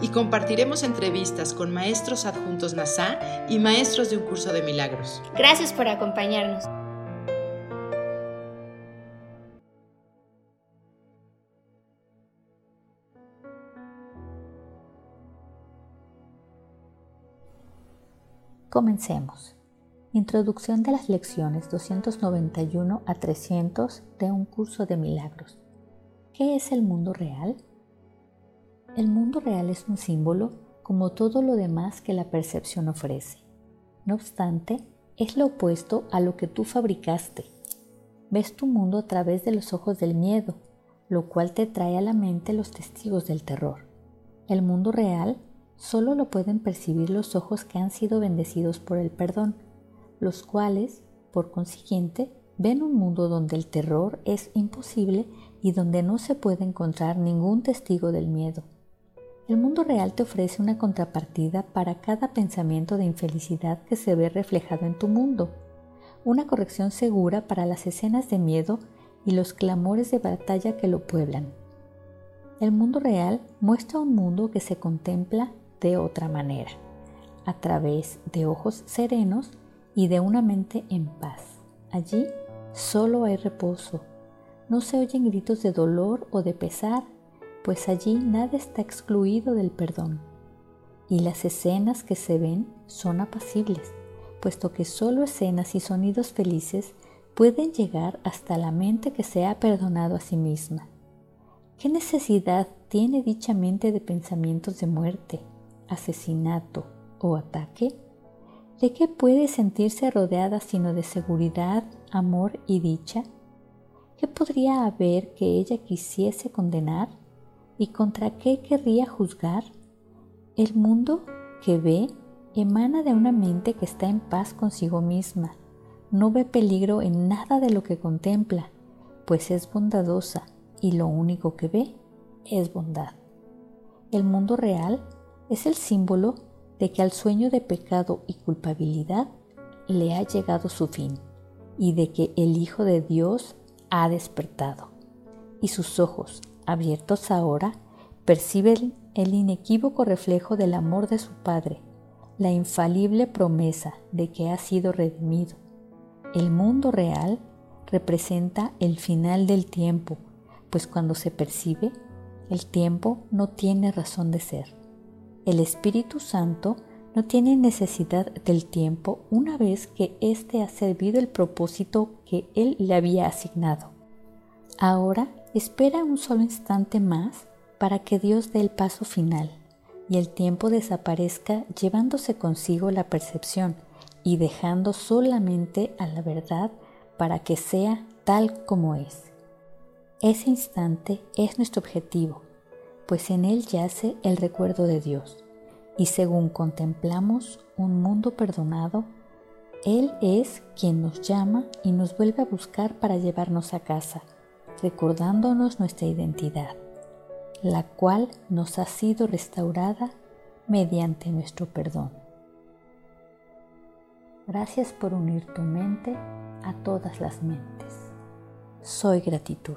Y compartiremos entrevistas con maestros adjuntos NASA y maestros de un curso de milagros. Gracias por acompañarnos. Comencemos. Introducción de las lecciones 291 a 300 de un curso de milagros. ¿Qué es el mundo real? El mundo real es un símbolo como todo lo demás que la percepción ofrece. No obstante, es lo opuesto a lo que tú fabricaste. Ves tu mundo a través de los ojos del miedo, lo cual te trae a la mente los testigos del terror. El mundo real solo lo pueden percibir los ojos que han sido bendecidos por el perdón, los cuales, por consiguiente, ven un mundo donde el terror es imposible y donde no se puede encontrar ningún testigo del miedo. El mundo real te ofrece una contrapartida para cada pensamiento de infelicidad que se ve reflejado en tu mundo, una corrección segura para las escenas de miedo y los clamores de batalla que lo pueblan. El mundo real muestra un mundo que se contempla de otra manera, a través de ojos serenos y de una mente en paz. Allí solo hay reposo. No se oyen gritos de dolor o de pesar, pues allí nada está excluido del perdón. Y las escenas que se ven son apacibles, puesto que solo escenas y sonidos felices pueden llegar hasta la mente que se ha perdonado a sí misma. ¿Qué necesidad tiene dicha mente de pensamientos de muerte, asesinato o ataque? ¿De qué puede sentirse rodeada sino de seguridad, amor y dicha? ¿Qué podría haber que ella quisiese condenar? ¿Y contra qué querría juzgar? El mundo que ve emana de una mente que está en paz consigo misma. No ve peligro en nada de lo que contempla, pues es bondadosa y lo único que ve es bondad. El mundo real es el símbolo de que al sueño de pecado y culpabilidad le ha llegado su fin y de que el Hijo de Dios ha despertado y sus ojos, abiertos ahora, perciben el inequívoco reflejo del amor de su Padre, la infalible promesa de que ha sido redimido. El mundo real representa el final del tiempo, pues cuando se percibe, el tiempo no tiene razón de ser. El Espíritu Santo no tiene necesidad del tiempo una vez que éste ha servido el propósito que Él le había asignado. Ahora espera un solo instante más para que Dios dé el paso final y el tiempo desaparezca llevándose consigo la percepción y dejando solamente a la verdad para que sea tal como es. Ese instante es nuestro objetivo pues en él yace el recuerdo de Dios. Y según contemplamos un mundo perdonado, Él es quien nos llama y nos vuelve a buscar para llevarnos a casa, recordándonos nuestra identidad, la cual nos ha sido restaurada mediante nuestro perdón. Gracias por unir tu mente a todas las mentes. Soy gratitud.